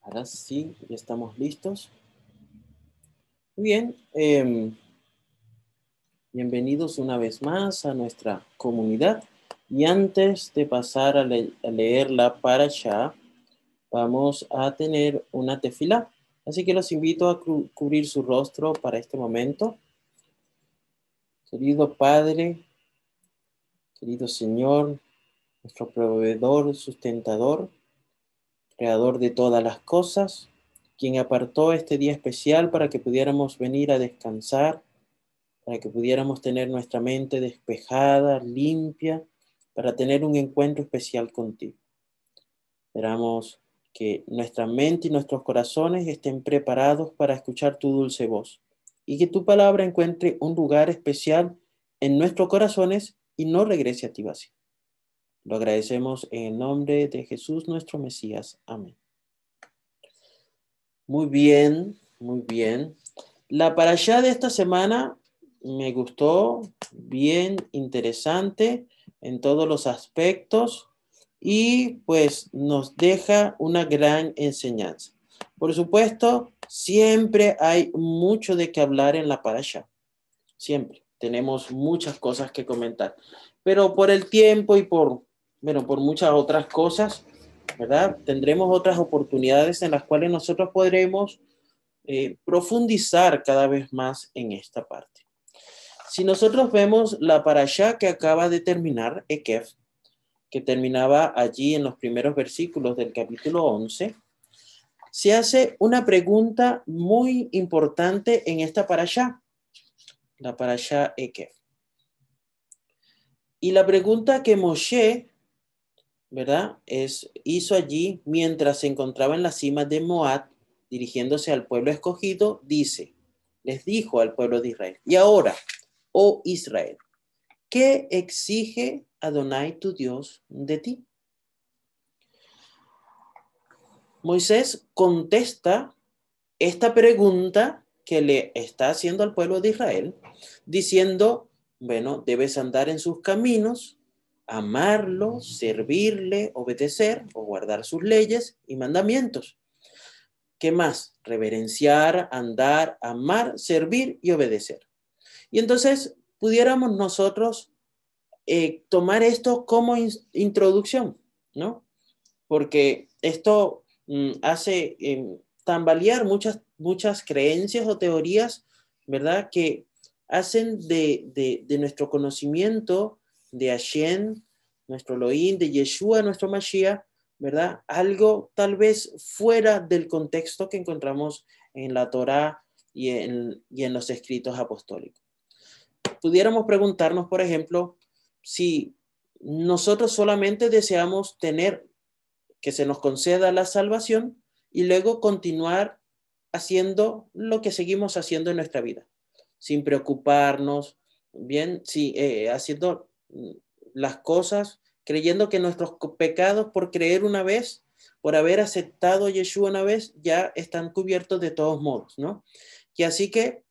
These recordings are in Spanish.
Ahora sí, ya estamos listos. Muy bien. Em, bienvenidos una vez más a nuestra comunidad. Y antes de pasar a, leer la parasha, vamos a tener una tefila. Así que los invito a cubrir su rostro para este momento. Querido Padre, querido Señor, nuestro proveedor, sustentador, creador de todas las cosas, quien apartó este día especial para que pudiéramos venir a descansar, para que pudiéramos tener nuestra mente despejada, limpia, para tener un encuentro especial contigo. Esperamos que nuestra mente y nuestros corazones estén preparados para escuchar tu dulce voz y que tu palabra encuentre un lugar especial en nuestros corazones y no regrese a ti vacío. Lo agradecemos en el nombre de Jesús nuestro Mesías. Amén. Muy bien, muy bien. La para allá de esta semana me gustó, bien interesante en todos los aspectos y pues nos deja una gran enseñanza. Por supuesto, siempre hay mucho de qué hablar en la parasha. Siempre tenemos muchas cosas que comentar. Pero por el tiempo y por bueno, por muchas otras cosas, ¿verdad? Tendremos otras oportunidades en las cuales nosotros podremos eh, profundizar cada vez más en esta parte. Si nosotros vemos la parasha que acaba de terminar, Ekef, que terminaba allí en los primeros versículos del capítulo 11, se hace una pregunta muy importante en esta parasha, la Ekef. Y la pregunta que Moshe ¿verdad? Es, hizo allí mientras se encontraba en la cima de Moab, dirigiéndose al pueblo escogido, dice, les dijo al pueblo de Israel, y ahora, oh Israel, ¿qué exige Adonai tu Dios de ti? Moisés contesta esta pregunta que le está haciendo al pueblo de Israel, diciendo, bueno, debes andar en sus caminos, amarlo, servirle, obedecer o guardar sus leyes y mandamientos. ¿Qué más? Reverenciar, andar, amar, servir y obedecer. Y entonces pudiéramos nosotros eh, tomar esto como introducción, ¿no? Porque esto mm, hace em, tambalear muchas, muchas creencias o teorías, ¿verdad? Que hacen de, de nuestro conocimiento de Hashem, nuestro Elohim, de Yeshua, nuestro Mashiach, ¿verdad? Algo tal vez fuera del contexto que encontramos en la Torá y en, y en los escritos apostólicos. Pudiéramos preguntarnos, por ejemplo, si nosotros solamente deseamos tener que se nos conceda la salvación y luego continuar haciendo lo que seguimos haciendo en nuestra vida, sin preocuparnos, bien, sí, eh, haciendo las cosas creyendo que nuestros pecados por creer una vez, por haber aceptado a Yeshua una vez, ya están cubiertos de todos modos, ¿no? Y así que,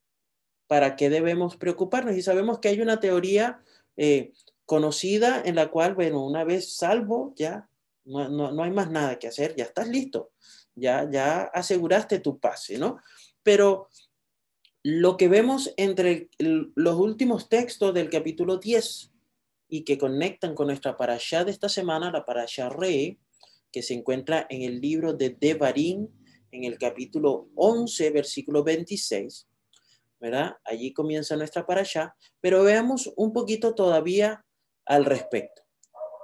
¿para qué debemos preocuparnos? Y sabemos que hay una teoría eh, conocida en la cual, bueno, una vez salvo, ya no, no, hay más nada que hacer, ya estás listo, ya, ya aseguraste tu pase, ¿no? Pero lo que vemos entre los últimos textos del capítulo 10 y que conectan con nuestra parasha de esta semana, la parasha Re, que se encuentra en el libro de Devarim, en el capítulo 11, versículo 26. ¿Verdad? Allí comienza nuestra parasha, pero veamos un poquito todavía al respecto.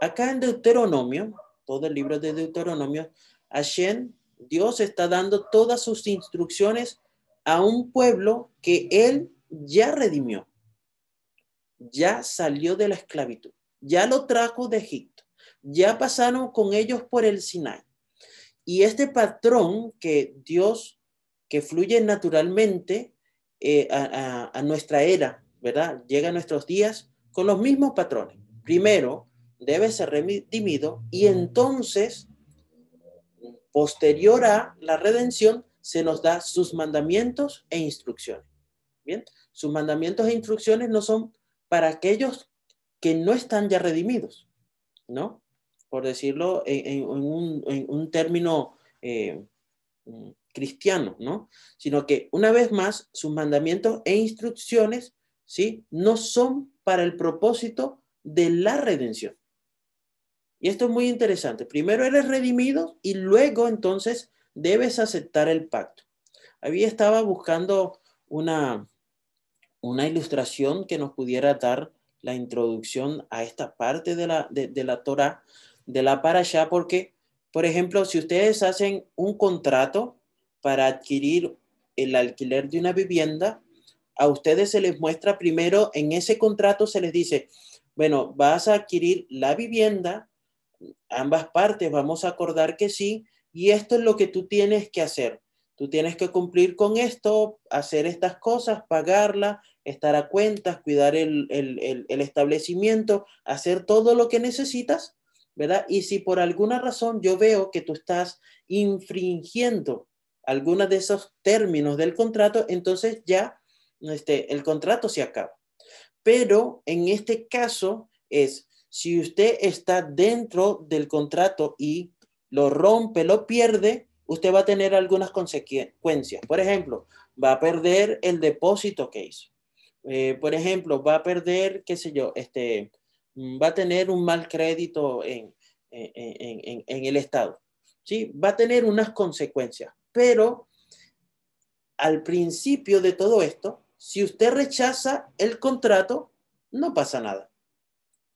Acá en Deuteronomio, todo el libro de Deuteronomio, Hashem, Dios está dando todas sus instrucciones a un pueblo que él ya redimió ya salió de la esclavitud, ya lo trajo de Egipto, ya pasaron con ellos por el Sinai. Y este patrón que Dios, que fluye naturalmente eh, a, nuestra era, ¿verdad? Llega a nuestros días con los mismos patrones. Primero, debe ser redimido y entonces, posterior a la redención, se nos da sus mandamientos e instrucciones. Bien, sus mandamientos e instrucciones no son para aquellos que no están ya redimidos, ¿no? Por decirlo en, un, término eh, mm, cristiano, ¿no? Sino que una vez más, sus mandamientos e instrucciones, ¿sí? No son para el propósito de la redención. Y esto es muy interesante. Primero eres redimido y luego entonces debes aceptar el pacto. Había estaba buscando una, una ilustración que nos pudiera dar la introducción a esta parte de la, de, la Torah, de la allá porque, por ejemplo, si ustedes hacen un contrato para adquirir el alquiler de una vivienda, a ustedes se les muestra primero en ese contrato, se les dice, bueno, vas a adquirir la vivienda, ambas partes vamos a acordar que sí, y esto es lo que tú tienes que hacer. Tú tienes que cumplir con esto, hacer estas cosas, pagarla, estar a cuentas, cuidar el, establecimiento, hacer todo lo que necesitas, ¿verdad? Y si por alguna razón yo veo que tú estás infringiendo algunos de esos términos del contrato, entonces ya este, el contrato se acaba. Pero en este caso es, si usted está dentro del contrato y lo rompe, lo pierde, usted va a tener algunas consecuencias. Por ejemplo, va a perder el depósito que hizo. Eh, por ejemplo, va a perder, qué sé yo, este, mm, va a tener un mal crédito en, en, en, el Estado. ¿sí? Va a tener unas consecuencias, pero al principio de todo esto, si usted rechaza el contrato, no pasa nada.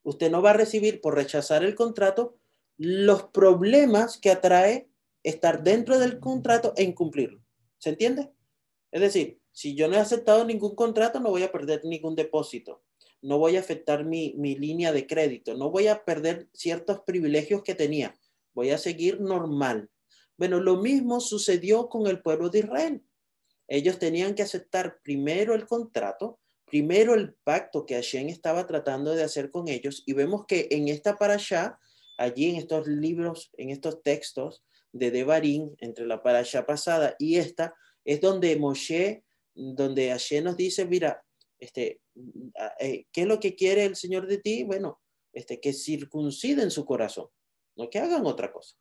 Usted no va a recibir por rechazar el contrato los problemas que atrae estar dentro del contrato e incumplirlo. ¿Se entiende? Es decir, si yo no he aceptado ningún contrato, no voy a perder ningún depósito, no voy a afectar mi, línea de crédito, no voy a perder ciertos privilegios que tenía, voy a seguir normal. Bueno, lo mismo sucedió con el pueblo de Israel. Ellos tenían que aceptar primero el contrato, primero el pacto que Hashem estaba tratando de hacer con ellos, y vemos que en esta parasha, allí en estos libros, en estos textos de Devarim, entre la parasha pasada y esta, es donde Moshe donde Hashem nos dice, mira, este, eh, ¿qué es lo que quiere el Señor de ti? Bueno, este, que circunciden su corazón, no que hagan otra cosa,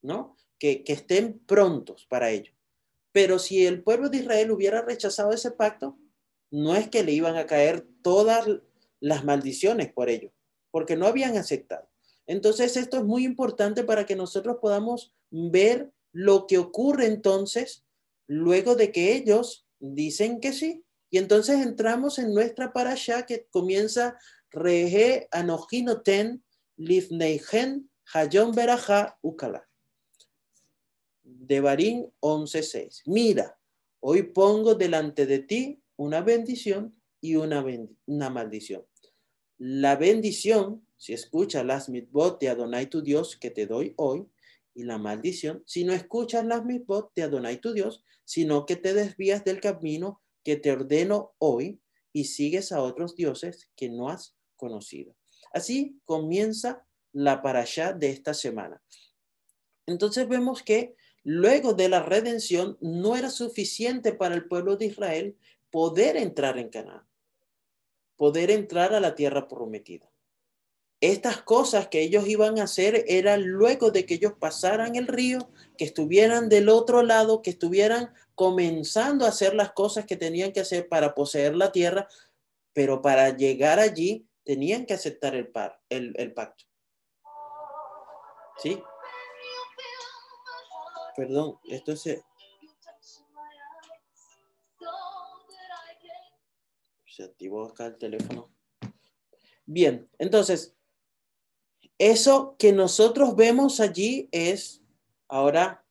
¿no? Que, que estén prontos para ello. Pero si el pueblo de Israel hubiera rechazado ese pacto, no es que le iban a caer todas las maldiciones por ello, porque no habían aceptado. Entonces, esto es muy importante para que nosotros podamos ver lo que ocurre entonces luego de que ellos Dicen que sí. Y entonces entramos en nuestra parasha que comienza Rehe Anojinoten Lifneigen Hayon Beraja Ukala. Devarim 11.6. Mira, hoy pongo delante de ti una bendición y una, una maldición. La bendición, si escuchas las mitbot de Adonai tu Dios que te doy hoy, y la maldición, si no escuchas las mitbot de Adonai tu Dios, sino que te desvías del camino que te ordeno hoy y sigues a otros dioses que no has conocido. Así comienza la parasha de esta semana. Entonces vemos que luego de la redención no era suficiente para el pueblo de Israel poder entrar en Canaán, poder entrar a la tierra prometida estas cosas que ellos iban a hacer eran luego de que ellos pasaran el río, que estuvieran del otro lado, que estuvieran comenzando a hacer las cosas que tenían que hacer para poseer la tierra, pero para llegar allí tenían que aceptar el, par, el, pacto. ¿Sí? Perdón, esto es... Se activó acá el teléfono. Bien, entonces, eso que nosotros vemos allí es ahora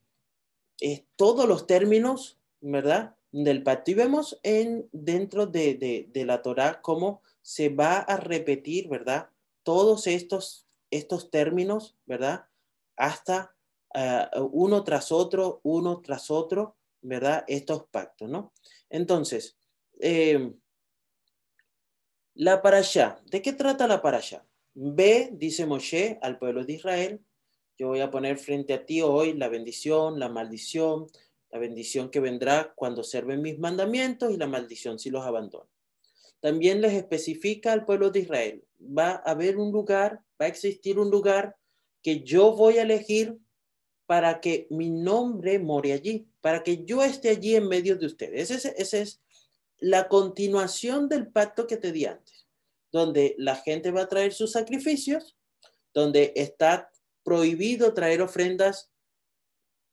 es todos los términos, ¿verdad? Del pacto y vemos en, dentro de, la Torah cómo se va a repetir, ¿verdad? Todos estos, estos términos, ¿verdad? Hasta eh, uno tras otro, uno tras otro, ¿verdad? Estos pactos, ¿no? Entonces, eh, la parasha, ¿de qué trata la parasha? Ve, dice Moshe al pueblo de Israel, yo voy a poner frente a ti hoy la bendición, la maldición, la bendición que vendrá cuando observen mis mandamientos y la maldición si los abandono. también les especifica al pueblo de Israel, va a haber un lugar, va a existir un lugar que yo voy a elegir para que mi nombre more allí, para que yo esté allí en medio de ustedes. Esa es, es la continuación del pacto que te di antes, donde la gente va a traer sus sacrificios, donde está prohibido traer ofrendas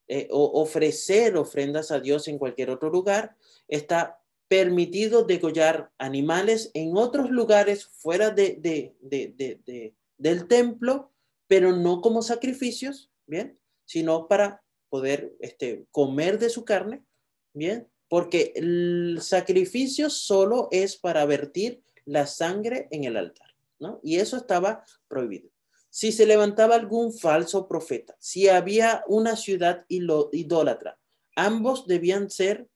eh, o ofrecer ofrendas a Dios en cualquier otro lugar, está permitido degollar animales en otros lugares fuera de, del templo, pero no como sacrificios, ¿bien? Sino para poder este, comer de su carne, ¿bien? Porque el sacrificio solo es para vertir la sangre en el altar, ¿no? Y eso estaba prohibido. Si se levantaba algún falso profeta, si había una ciudad idólatra, ambos debían ser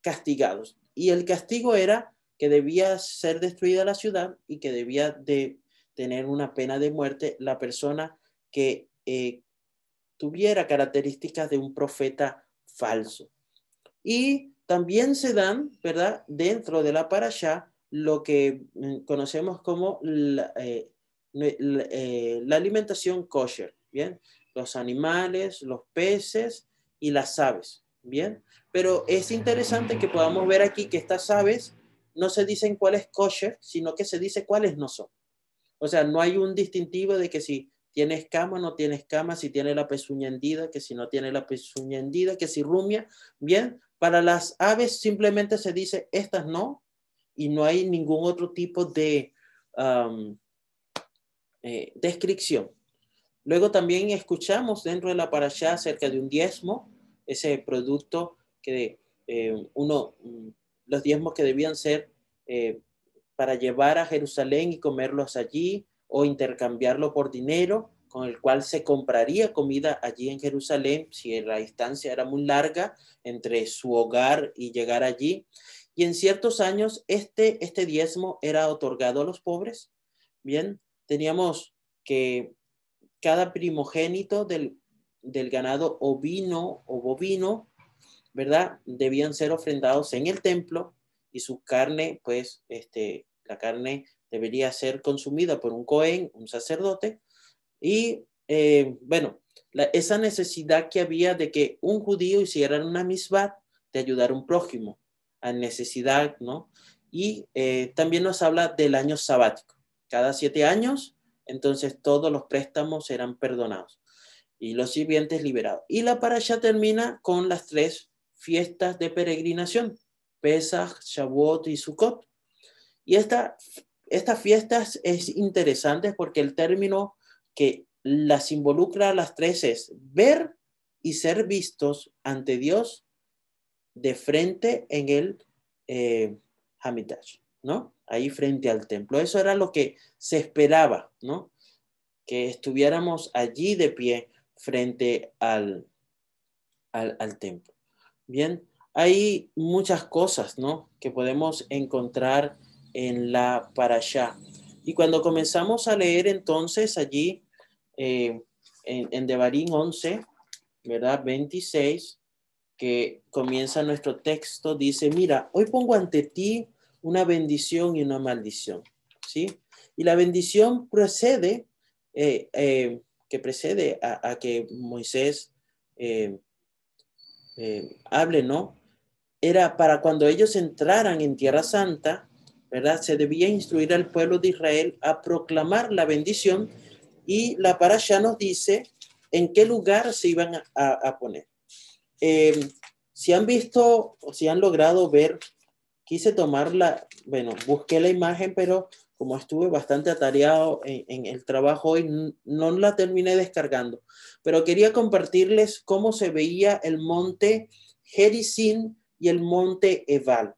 castigados y el castigo era que debía ser destruida la ciudad y que debía de tener una pena de muerte la persona que eh, tuviera características de un profeta falso. Y también se dan, ¿verdad? Dentro de la parasha, lo que mm, conocemos como la, eh, eh, la alimentación kosher, ¿bien? Los animales, los peces y las aves, ¿bien? Pero es interesante que podamos ver aquí que estas aves no se dicen cuál es kosher, sino que se dice cuáles no son. O sea, no hay un distintivo de que si tiene escama, no tiene escama, si tiene la pezuña hendida, que si no tiene la pezuña hendida, que si rumia. Bien, para las aves simplemente se dice estas no, y no hay ningún otro tipo de eh, descripción. Luego también escuchamos dentro de la parasha acerca de un diezmo, ese producto que eh, uno, mm, los diezmos que debían ser eh, para llevar a Jerusalén y comerlos allí o intercambiarlo por dinero con el cual se compraría comida allí en Jerusalén si la distancia era muy larga entre su hogar y llegar allí. Y en ciertos años este, este diezmo era otorgado a los pobres. Bien, teníamos que cada primogénito del, del ganado ovino o bovino ¿verdad? Debían ser ofrendados en el templo y su carne, pues, este, la carne debería ser consumida por un cohen, un sacerdote. Y, eh, bueno, esa necesidad que había de que un judío hiciera una misbah de ayudar a un prójimo, a necesidad, ¿no? Y eh, también nos habla del año sabático. Cada siete años, entonces todos los préstamos eran perdonados y los sirvientes liberados. Y la parasha termina con las tres fiestas de peregrinación, Pesach, Shavuot y Sukkot. Y esta, estas fiestas es interesante porque el término que las involucra a las tres es ver y ser vistos ante Dios de frente en el eh, ¿no? Ahí frente al templo. Eso era lo que se esperaba, ¿no? Que estuviéramos allí de pie frente al, al, al templo. Bien, hay muchas cosas, ¿no? Que podemos encontrar en la parasha. Y cuando comenzamos a leer entonces allí eh, en, en Devarim 11, ¿verdad? 26, que comienza nuestro texto, dice, mira, hoy pongo ante ti una bendición y una maldición, ¿sí? Y la bendición procede, eh, eh, que precede a, que Moisés eh, hable, ¿no? Era para cuando ellos entraran en Tierra Santa, ¿verdad? Se debía instruir al pueblo de Israel a proclamar la bendición y la parasha nos dice en qué lugar se iban a, poner. Eh, si han visto o si han logrado ver, quise tomarla, bueno, busqué la imagen, pero como estuve bastante atareado en, el trabajo hoy, no la terminé descargando, pero quería compartirles cómo se veía el monte Gerizim y el monte Eval.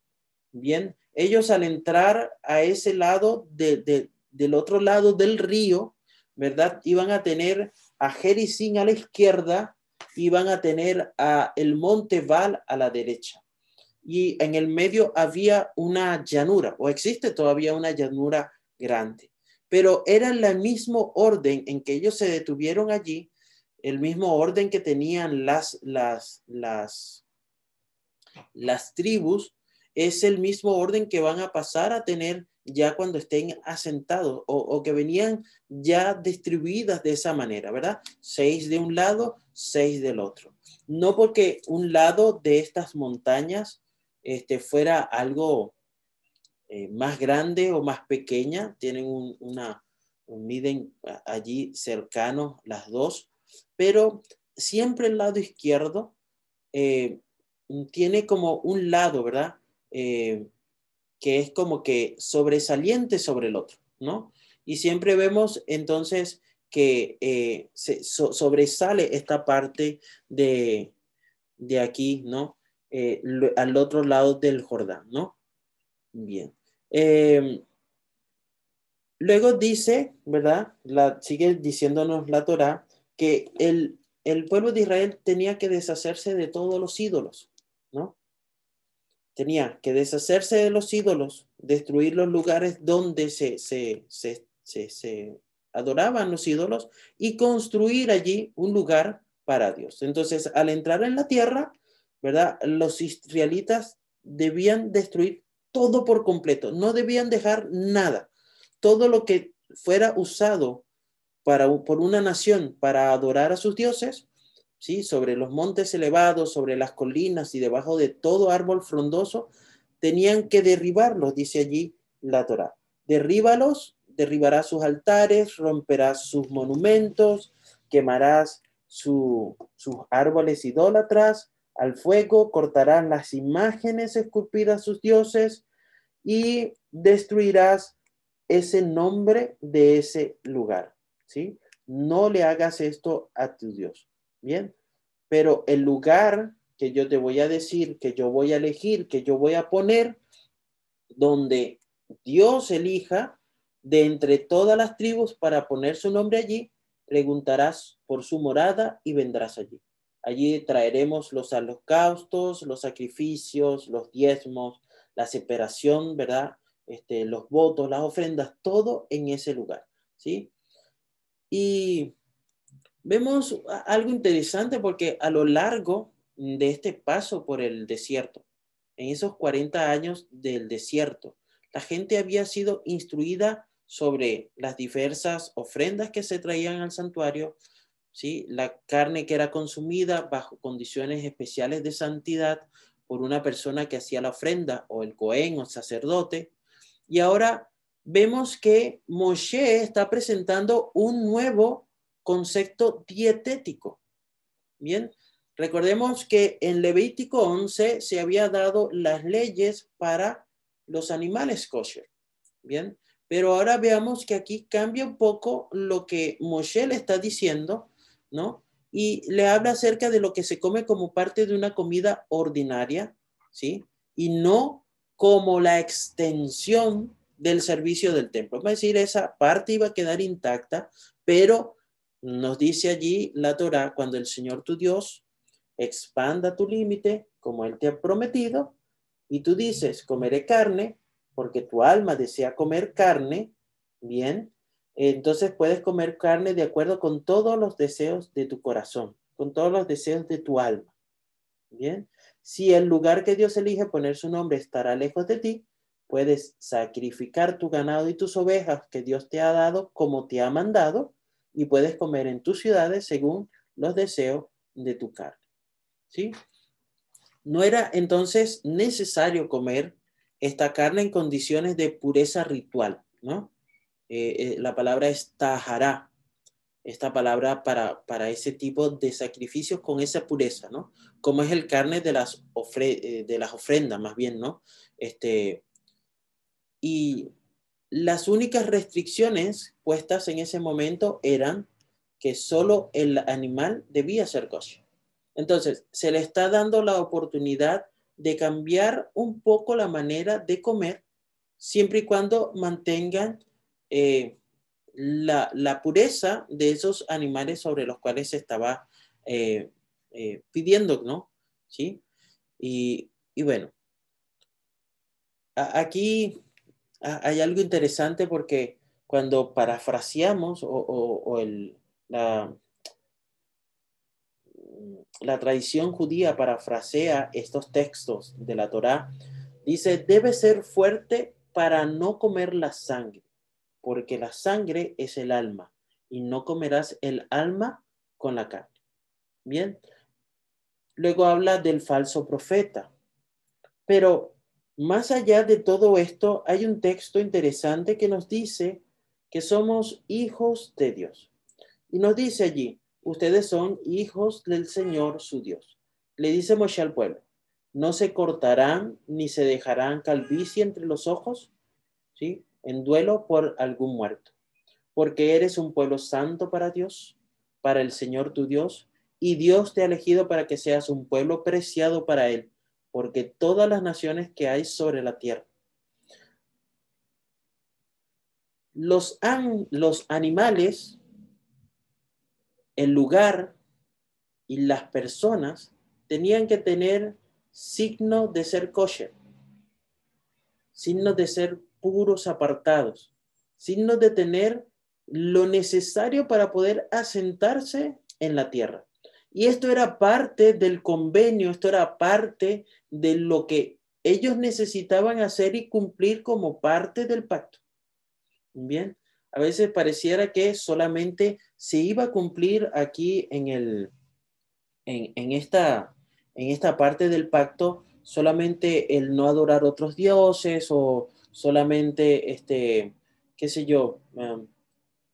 Bien, ellos al entrar a ese lado del otro lado del río, ¿verdad? Iban a tener a Gerizim a la izquierda, iban a tener a el monte Val a la derecha y en el medio había una llanura, o existe todavía una llanura grande, pero era el mismo orden en que ellos se detuvieron allí, el mismo orden que tenían las, las, las tribus, es el mismo orden que van a pasar a tener ya cuando estén asentados o, que venían ya distribuidas de esa manera, ¿verdad? Seis de un lado, seis del otro. No porque un lado de estas montañas este, fuera algo eh, más grande o más pequeña, tienen una, miden allí cercanos las dos, pero siempre el lado izquierdo eh, tiene como un lado, ¿verdad? Eh, que es como que sobresaliente sobre el otro, ¿no? Y siempre vemos entonces que eh, se, sobresale esta parte de, de aquí, ¿no? al otro lado del Jordán, ¿no? Bien. Em, luego dice, ¿verdad? La, sigue diciéndonos la Torah que el, el pueblo de Israel tenía que deshacerse de todos los ídolos. Tenía que deshacerse de los ídolos, destruir los lugares donde se, se, se, se adoraban los ídolos y construir allí un lugar para Dios. Entonces, al entrar en la tierra, ¿verdad? Los israelitas debían destruir todo por completo, no debían dejar nada. Todo lo que fuera usado para, por una nación para adorar a sus dioses, ¿sí? sobre los montes elevados, sobre las colinas y debajo de todo árbol frondoso, tenían que derribarlos, dice allí la Torá. Derríbalos, derribarás sus altares, romperás sus monumentos, quemarás sus árboles idólatras al fuego, cortarán las imágenes esculpidas sus dioses y destruirás ese nombre de ese lugar, ¿sí? No le hagas esto a tu Dios, ¿bien? Pero el lugar que yo te voy a decir, que yo voy a elegir, que yo voy a poner, donde Dios elija de entre todas las tribus para poner su nombre allí, preguntarás por su morada y vendrás allí. Allí traeremos los holocaustos, los sacrificios, los diezmos, la separación, ¿verdad? Este, los votos, las ofrendas, todo en ese lugar, ¿sí? Y vemos algo interesante porque a lo largo de este paso por el desierto, en esos 40 años del desierto, la gente había sido instruida sobre las diversas ofrendas que se traían al santuario, ¿sí? la carne que era consumida bajo condiciones especiales de santidad por una persona que hacía la ofrenda, o el cohen o sacerdote. Y ahora vemos que Moshe está presentando un nuevo concepto dietético. Bien, recordemos que en Levítico 11 se había dado las leyes para los animales kosher. Bien, pero ahora veamos que aquí cambia un poco lo que Moshe le está diciendo, ¿no? Y le habla acerca de lo que se come como parte de una comida ordinaria, ¿sí? Y no como la extensión del servicio del templo. Es decir, esa parte iba a quedar intacta, pero nos dice allí la Torah, cuando el Señor tu Dios expanda tu límite, como Él te ha prometido, y tú dices, comeré carne, porque tu alma desea comer carne, bien, entonces puedes comer carne de acuerdo con todos los deseos de tu corazón, con todos los deseos de tu alma. Bien, si el lugar que Dios elige poner su nombre estará lejos de ti, puedes sacrificar tu ganado y tus ovejas que Dios te ha dado como te ha mandado, y puedes comer en tus ciudades según los deseos de tu carne. ¿Sí? No era entonces necesario comer esta carne en condiciones de pureza ritual, ¿no? Eh, eh, la palabra es tajará, esta palabra para, para ese tipo de sacrificios con esa pureza, ¿no? Como es el carne de las, eh, de las ofrendas, más bien, ¿no? Este, y las únicas restricciones puestas en ese momento eran que solo el animal debía ser kosher. Entonces, se le está dando la oportunidad de cambiar un poco la manera de comer, siempre y cuando mantengan eh, la, pureza de esos animales sobre los cuales se estaba eh, eh, pidiendo, ¿no? ¿Sí? Y, y bueno, aquí hay algo interesante porque cuando parafraseamos o, la, la tradición judía parafrasea estos textos de la Torá, dice, debe ser fuerte para no comer la sangre, porque la sangre es el alma, y no comerás el alma con la carne. Bien. Luego habla del falso profeta. Pero más allá de todo esto, hay un texto interesante que nos dice que somos hijos de Dios. Y nos dice allí, ustedes son hijos del Señor su Dios. Le dice Moshe al pueblo, no se cortarán ni se dejarán calvicie entre los ojos, ¿sí? En duelo por algún muerto, porque eres un pueblo santo para Dios, para el Señor tu Dios, y Dios te ha elegido para que seas un pueblo preciado para Él, porque todas las naciones que hay sobre la tierra. Los, los animales, el lugar y las personas tenían que tener signo de ser kosher, signo de ser puros apartados, signo de tener lo necesario para poder asentarse en la tierra. Y esto era parte del convenio, esto era parte de lo que ellos necesitaban hacer y cumplir como parte del pacto. Bien, a veces pareciera que solamente se iba a cumplir aquí en, el, en, en esta en esta parte del pacto solamente el no adorar otros dioses o solamente, este, qué sé yo, um,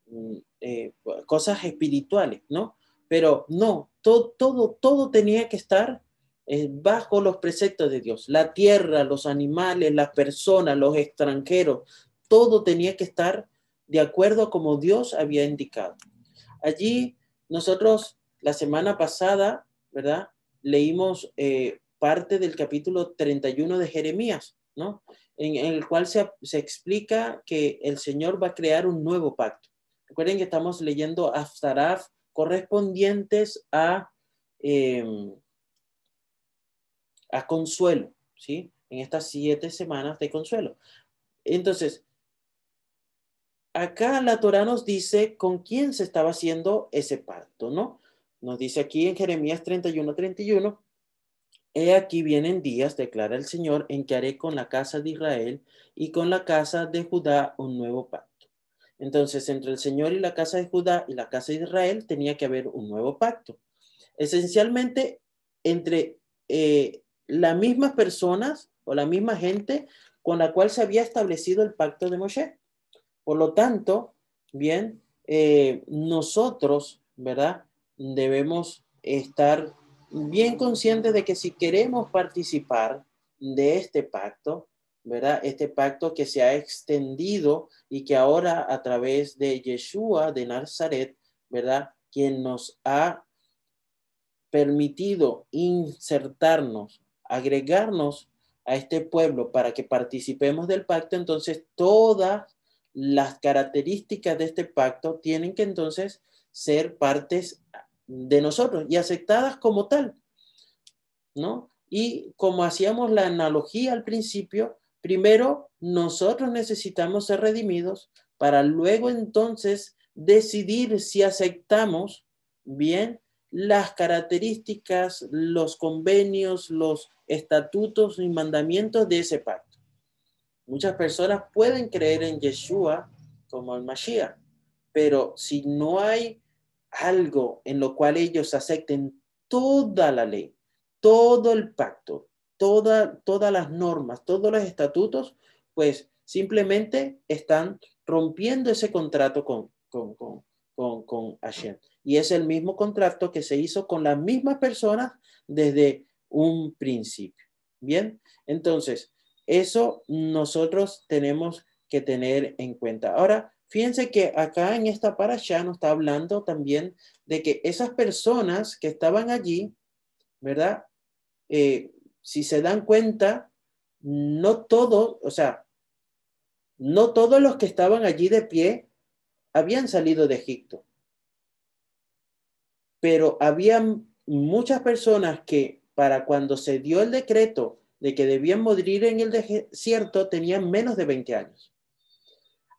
mm, eh, cosas espirituales, ¿no? Pero no, todo, todo, todo tenía que estar eh, bajo los preceptos de Dios. La tierra, los animales, las personas, los extranjeros, todo tenía que estar de acuerdo a como Dios había indicado. Allí nosotros la semana pasada, ¿verdad? leímos eh, parte del capítulo 31 de Jeremías, ¿no? En, el cual se, explica que el Señor va a crear un nuevo pacto. Recuerden que estamos leyendo Aftaraf correspondientes a, em, a consuelo, ¿sí? En estas siete semanas de consuelo. Entonces, acá la Torah nos dice con quién se estaba haciendo ese pacto, ¿no? Nos dice aquí en Jeremías 31, 31, He aquí vienen días, declara el Señor, en que haré con la casa de Israel y con la casa de Judá un nuevo pacto. Entonces, entre el Señor y la casa de Judá y la casa de Israel tenía que haber un nuevo pacto. Esencialmente, entre eh, las mismas personas o la misma gente con la cual se había establecido el pacto de Moshe. Por lo tanto, bien, eh, nosotros, ¿verdad? debemos estar bien conscientes de que si queremos participar de este pacto, ¿verdad? Este pacto que se ha extendido y que ahora a través de Yeshua de Nazaret, ¿verdad? Quien nos ha permitido insertarnos, agregarnos a este pueblo para que participemos del pacto, entonces todas las características de este pacto tienen que entonces ser partes de nosotros y aceptadas como tal, ¿no? Y como hacíamos la analogía al principio, primero nosotros necesitamos ser redimidos para luego entonces decidir si aceptamos bien las características, los convenios, los estatutos y mandamientos de ese pacto. Muchas personas pueden creer en Yeshua como el Mashiach, pero si no hay algo en lo cual ellos acepten toda la ley, todo el pacto, toda, todas las normas, todos los estatutos, pues simplemente están rompiendo ese contrato con, con, con, con, Hashem. Y es el mismo contrato que se hizo con las mismas personas desde un principio. Bien, entonces, eso nosotros tenemos que tener en cuenta. Ahora, Fíjense que acá en esta parasha nos está hablando también de que esas personas que estaban allí, ¿verdad? Eh, si se dan cuenta, no todos, o sea, no todos los que estaban allí de pie habían salido de Egipto. Pero había muchas personas que para cuando se dio el decreto de que debían morir en el desierto tenían menos de 20 años.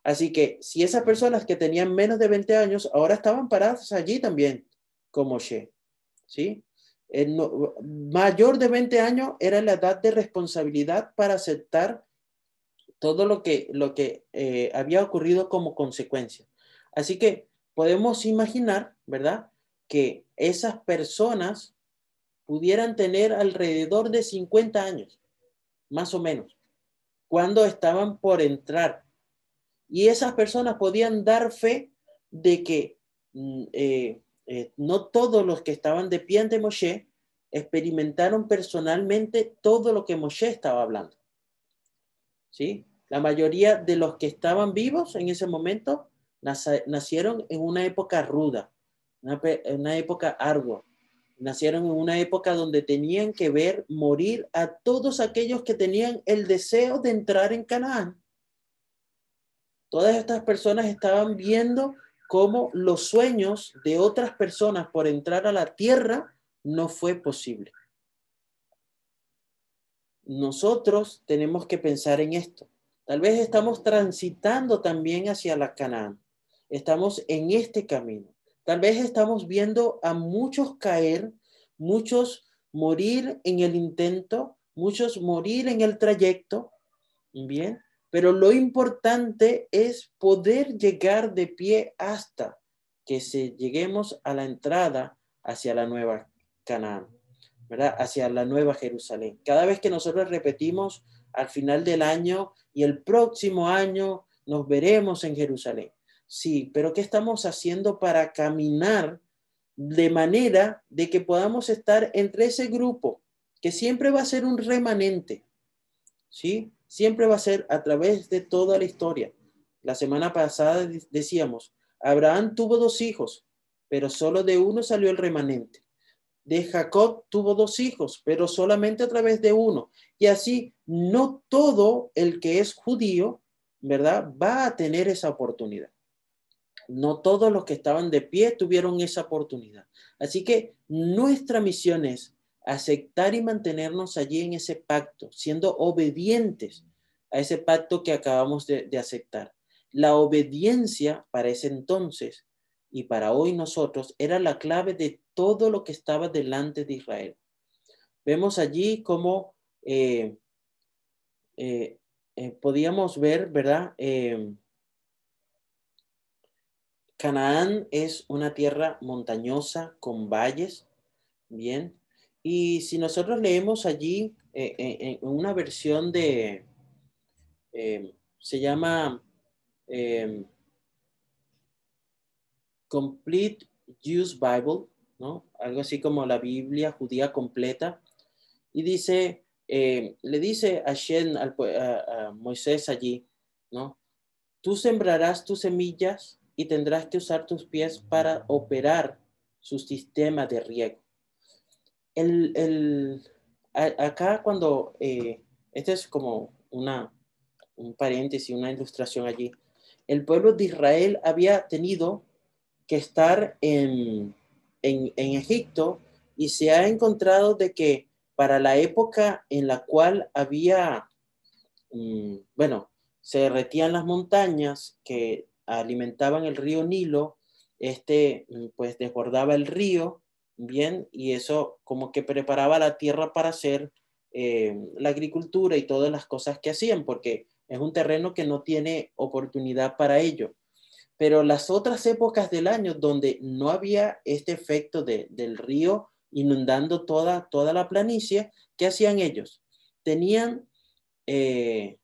Así que si esas personas que tenían menos de 20 años ahora estaban paradas allí también, como She, ¿sí? El mayor de 20 años era la edad de responsabilidad para aceptar todo lo que, lo que eh, había ocurrido como consecuencia. Así que podemos imaginar, ¿verdad? Que esas personas pudieran tener alrededor de 50 años, más o menos, cuando estaban por entrar. Y esas personas podían dar fe de que mm, eh, eh, no todos los que estaban de pie ante Moshe experimentaron personalmente todo lo que Moshe estaba hablando. ¿Sí? La mayoría de los que estaban vivos en ese momento nacieron en una época ruda, una, una época ardua. Nacieron en una época donde tenían que ver morir a todos aquellos que tenían el deseo de entrar en Canaán. Todas estas personas estaban viendo cómo los sueños de otras personas por entrar a la tierra no fue posible. Nosotros tenemos que pensar en esto. Tal vez estamos transitando también hacia la Canaán. Estamos en este camino. Tal vez estamos viendo a muchos caer, muchos morir en el intento, muchos morir en el trayecto. Bien, pero lo importante es poder llegar de pie hasta que se lleguemos a la entrada hacia la nueva Canaán, ¿verdad? Hacia la nueva Jerusalén. Cada vez que nosotros repetimos al final del año y el próximo año nos veremos en Jerusalén. Sí, pero ¿qué estamos haciendo para caminar de manera de que podamos estar entre ese grupo que siempre va a ser un remanente? ¿Sí? Siempre va a ser a través de toda la historia. La semana pasada decíamos, Abraham tuvo dos hijos, pero solo de uno salió el remanente. De Jacob tuvo dos hijos, pero solamente a través de uno. Y así, no todo el que es judío, ¿verdad? Va a tener esa oportunidad. No todos los que estaban de pie tuvieron esa oportunidad. Así que nuestra misión es aceptar y mantenernos allí en ese pacto, siendo obedientes a ese pacto que acabamos de, aceptar. La obediencia para ese entonces y para hoy nosotros era la clave de todo lo que estaba delante de Israel. Vemos allí cómo eh, eh, eh, podíamos ver, ¿verdad? Canaán es una tierra montañosa con valles, bien. Y si nosotros leemos allí en una versión de, se llama Complete Jews Bible, ¿no? Algo así como la Biblia judía completa. Y dice, eh, le dice a, Shen, al, a, Moisés allí, ¿no? Tú sembrarás tus semillas y tendrás que usar tus pies para operar su sistema de riego. El, acá cuando, eh, este es como una, un paréntesis, una ilustración allí. El pueblo de Israel había tenido que estar en, en, Egipto y se ha encontrado de que para la época en la cual había, mm, bueno, se derretían las montañas que alimentaban el río Nilo, este mm, pues desbordaba el río, bien, y eso como que preparaba la tierra para hacer eh, la agricultura y todas las cosas que hacían, porque es un terreno que no tiene oportunidad para ello. Pero las otras épocas del año donde no había este efecto del río inundando toda, toda la planicie, ¿qué hacían ellos? Tenían eh,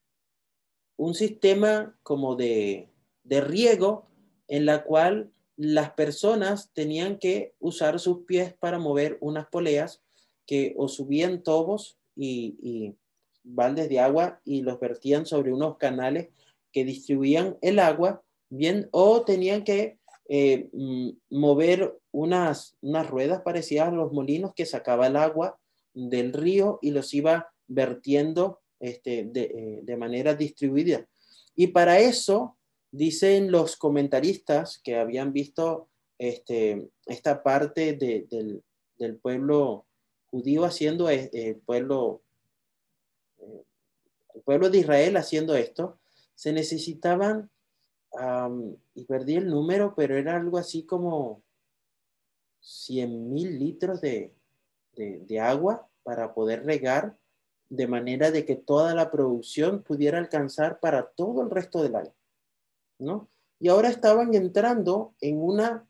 un sistema como de, de riego en la cual las personas tenían que usar sus pies para mover unas poleas que o subían tobos y, y baldes de agua y los vertían sobre unos canales que distribuían el agua bien, o tenían que eh, mm, mover unas, unas ruedas parecidas a los molinos que sacaba el agua del río y los iba vertiendo este, de, eh, manera distribuida. Y para eso, dicen los comentaristas que habían visto este, esta parte del, pueblo judío haciendo, eh, el pueblo, el pueblo de Israel haciendo esto, se necesitaban y perdí el número, pero era algo así como 100 mil litros de, agua para poder regar de manera de que toda la producción pudiera alcanzar para todo el resto del año, Y ahora estaban entrando en una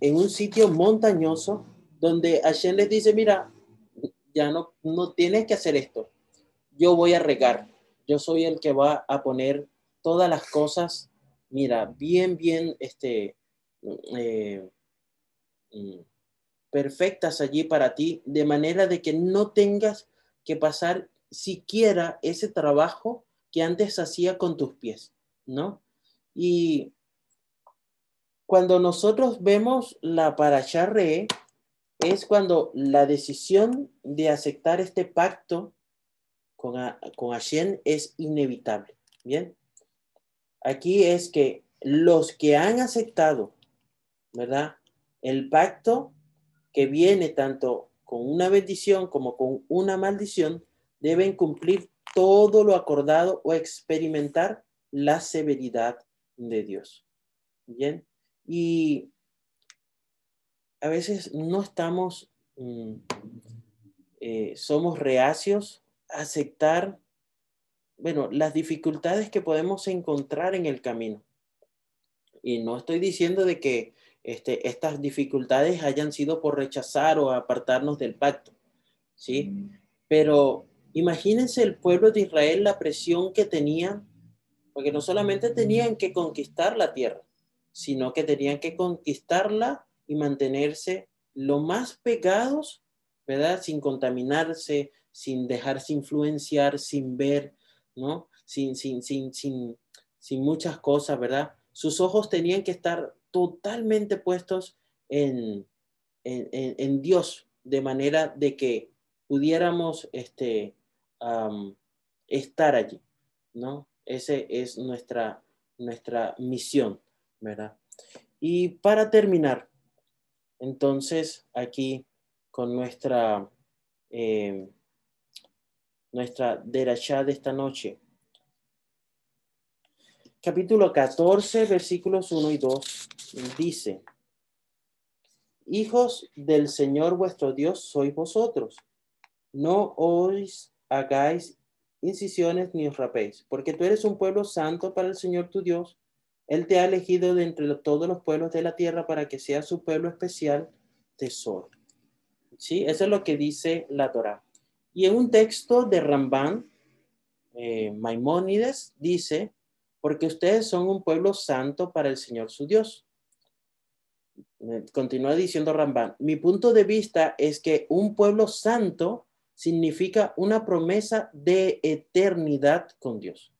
en un sitio montañoso donde Hashem les dice, mira, ya no, no tienes que hacer esto. Yo voy a regar. Yo soy el que va a poner todas las cosas, mira, bien, bien, este, eh, mm, perfectas allí para ti, de manera de que no tengas que pasar siquiera ese trabajo que antes hacía con tus pies, ¿no? Y cuando nosotros vemos la parasha re, es cuando la decisión de aceptar este pacto con, con es inevitable. Bien, aquí es que los que han aceptado, ¿verdad? El pacto que viene tanto con una bendición como con una maldición, deben cumplir todo lo acordado o experimentar la severidad de Dios. Bien, y a veces no estamos, mm, eh, somos reacios a aceptar, bueno, las dificultades que podemos encontrar en el camino. Y no estoy diciendo de que este, estas dificultades hayan sido por rechazar o apartarnos del pacto, ¿sí? Pero imagínense el pueblo de Israel, la presión que tenían, porque no solamente tenían que conquistar la tierra, sino que tenían que conquistarla y mantenerse lo más pegados, ¿verdad? Sin contaminarse, sin dejarse influenciar, sin ver, ¿no? Sin, sin, sin, sin, sin muchas cosas, ¿verdad? Sus ojos tenían que estar totalmente puestos en, en, en, Dios, de manera de que pudiéramos este, estar allí, ¿no? Esa es nuestra, nuestra misión, ¿verdad? Y para terminar, entonces, aquí con nuestra, eh, nuestra derachá de esta noche. Capítulo 14, versículos 1 y 2 dice, Hijos del Señor vuestro Dios sois vosotros. No os hagáis incisiones ni os rapéis, porque tú eres un pueblo santo para el Señor tu Dios él te ha elegido de entre todos los pueblos de la tierra para que sea su pueblo especial tesoro. ¿Sí? Eso es lo que dice la Torah. Y en un texto de Ramban, eh, Maimónides dice, porque ustedes son un pueblo santo para el Señor su Dios. Eh, continúa diciendo Ramban, mi punto de vista es que un pueblo santo significa una promesa de eternidad con Dios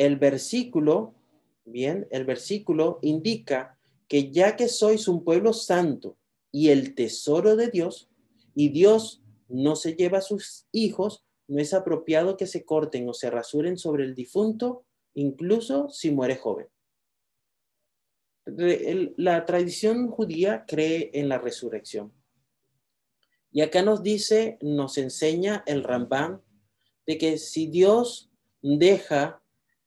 el versículo, bien, el versículo indica que ya que sois un pueblo santo y el tesoro de Dios, y Dios no se lleva a sus hijos, no es apropiado que se corten o se rasuren sobre el difunto, incluso si muere joven. La tradición judía cree en la resurrección. Y acá nos dice, nos enseña el Rambam de que si Dios deja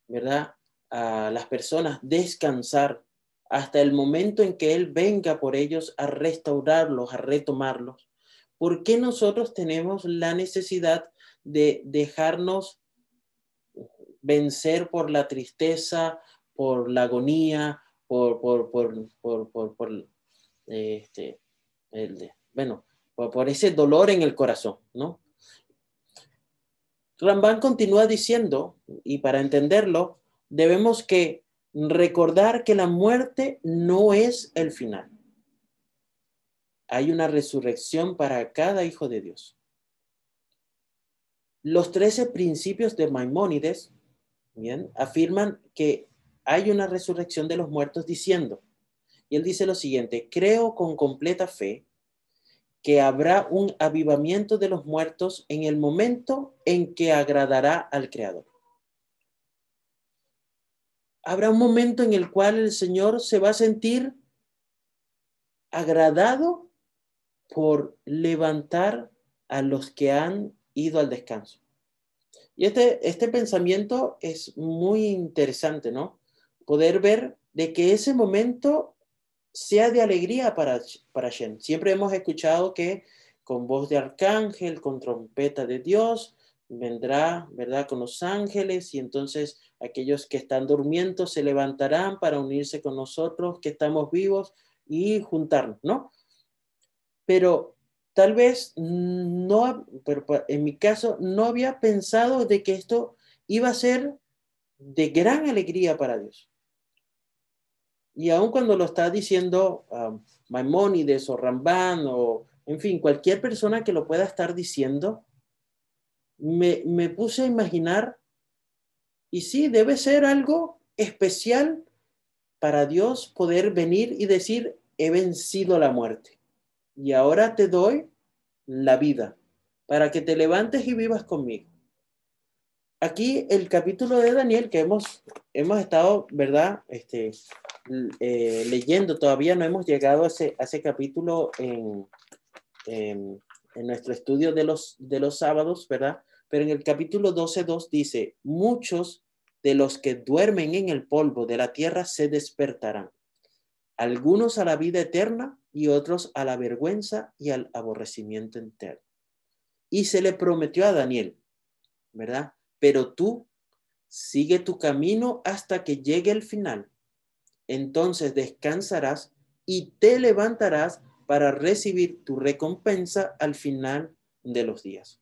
¿verdad? A las personas descansar hasta el momento en que Él venga por ellos a restaurarlos, a retomarlos. ¿Por qué nosotros tenemos la necesidad de dejarnos vencer por la tristeza, por la agonía, por, por, por, por, por este, el, bueno, por, ese dolor en el corazón, ¿no? Ramban continúa diciendo, y para entenderlo, debemos que recordar que la muerte no es el final. Hay una resurrección para cada hijo de Dios. Los trece principios de Maimónides, bien, afirman que hay una resurrección de los muertos diciendo, y él dice lo siguiente, creo con completa fe que habrá un avivamiento de los muertos en el momento en que agradará al Creador. Habrá un momento en el cual el Señor se va a sentir agradado por levantar a los que han ido al descanso. Y este, este pensamiento es muy interesante, ¿no? Poder ver de que ese momento sea de alegría para, para. Siempre hemos escuchado que con voz de arcángel, con trompeta de Dios, vendrá, ¿verdad? Con los ángeles y entonces aquellos que están durmiendo se levantarán para unirse con nosotros que estamos vivos y juntarnos, ¿no? Pero tal vez no, pero en mi caso no había pensado de que esto iba a ser de gran alegría para Dios. Y aun cuando lo está diciendo um, Maimónides o Ramban o, en fin, cualquier persona que lo pueda estar diciendo, me, me puse a imaginar, y sí, debe ser algo especial para Dios poder venir y decir, he vencido la muerte y ahora te doy la vida para que te levantes y vivas conmigo. Aquí el capítulo de Daniel que hemos, hemos estado, ¿verdad? Este, eh, leyendo, todavía no hemos llegado a ese, capítulo en, en, nuestro estudio de los, de los sábados, ¿verdad? Pero en el capítulo 12.2 dice, muchos de los que duermen en el polvo de la tierra se despertarán, algunos a la vida eterna y otros a la vergüenza y al aborrecimiento entero. Y se le prometió a Daniel, ¿verdad? Pero tú sigue tu camino hasta que llegue el final. Entonces descansarás y te levantarás para recibir tu recompensa al final de los días.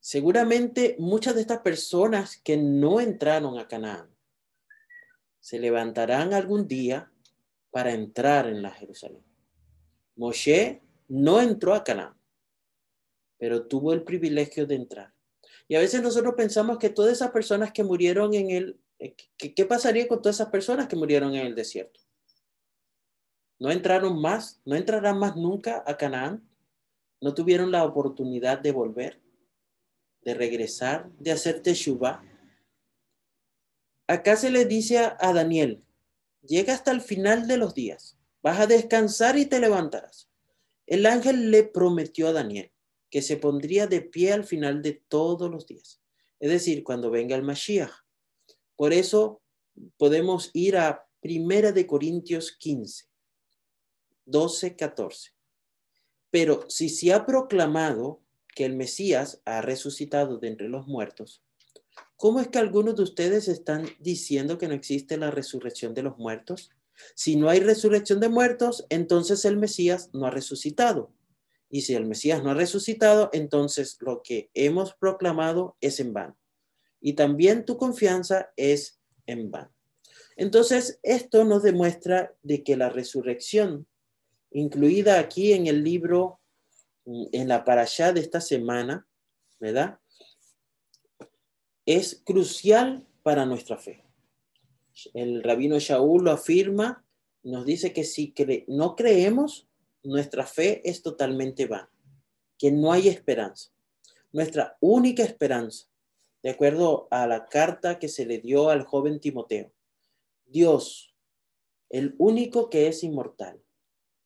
Seguramente muchas de estas personas que no entraron a Canaán se levantarán algún día para entrar en la Jerusalén. Moshe no entró a Canaán, pero tuvo el privilegio de entrar. Y a veces nosotros pensamos que todas esas personas que murieron en el, eh, ¿qué pasaría con todas esas personas que murieron en el desierto? ¿No entraron más? ¿No entrarán más nunca a Canaán? ¿No tuvieron la oportunidad de volver? ¿De regresar? ¿De hacer teshuva? Acá se le dice a Daniel, llega hasta el final de los días. Vas a descansar y te levantarás. El ángel le prometió a Daniel que se pondría de pie al final de todos los días, es decir, cuando venga el Mashiach. Por eso podemos ir a Primera de Corintios 15, 12, 14. Pero si se ha proclamado que el Mesías ha resucitado de entre los muertos, ¿Cómo es que algunos de ustedes están diciendo que no existe la resurrección de los muertos? Si no hay resurrección de muertos, entonces el Mesías no ha resucitado. Y si el Mesías no ha resucitado, entonces lo que hemos proclamado es en vano. Y también tu confianza es en vano. Entonces, esto nos demuestra de que la resurrección, incluida aquí en el libro, en la parashá de esta semana, ¿verdad? es crucial para nuestra fe. El rabino Shaul lo afirma, nos dice que si no creemos, nuestra fe es totalmente vana, que no hay esperanza. Nuestra única esperanza, de acuerdo a la carta que se le dio al joven Timoteo, Dios, el único que es inmortal,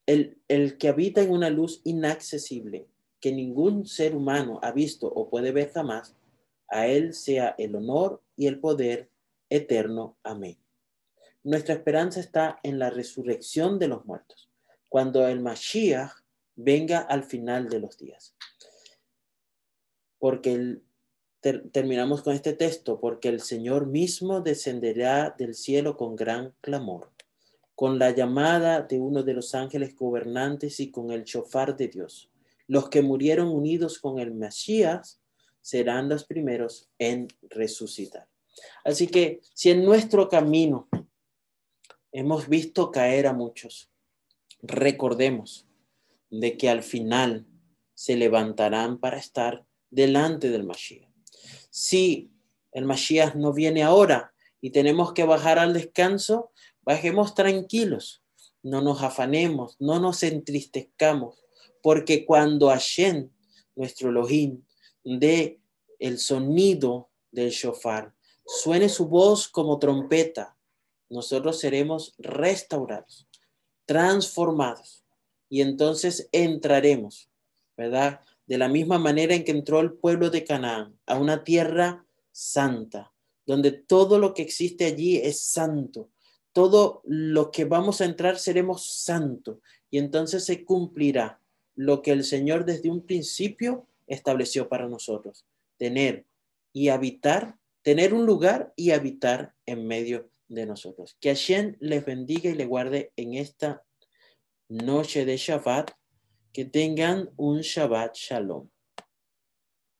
el, el que habita en una luz inaccesible, que ningún ser humano ha visto o puede ver jamás, a Él sea el honor y el poder eterno. Amén. Nuestra esperanza está en la resurrección de los muertos, cuando el Mashiach venga al final de los días. Porque terminamos con este texto, porque el Señor mismo descenderá del cielo con gran clamor, con la llamada de uno de los ángeles gobernantes y con el chofar de Dios. Los que murieron unidos con el Mashiach serán los primeros en resucitar. Así que si en nuestro camino hemos visto caer a muchos, recordemos de que al final se levantarán para estar delante del Mashiach. Si el Mashiach no viene ahora y tenemos que bajar al descanso, bajemos tranquilos, no nos afanemos, no nos entristezcamos, porque cuando Hashem, nuestro Elohim, de el sonido del shofar, suene su voz como trompeta, nosotros seremos restaurados, transformados y entonces entraremos, ¿verdad? De la misma manera en que entró el pueblo de Canaán a una tierra santa, donde todo lo que existe allí es santo. Todo lo que vamos a entrar seremos santo y entonces se cumplirá lo que el Señor desde un principio estableció para nosotros, tener y habitar, tener un lugar y habitar en medio de nosotros. Que Hashem les bendiga y le guarde en esta noche de Shabbat, que tengan un Shabbat Shalom.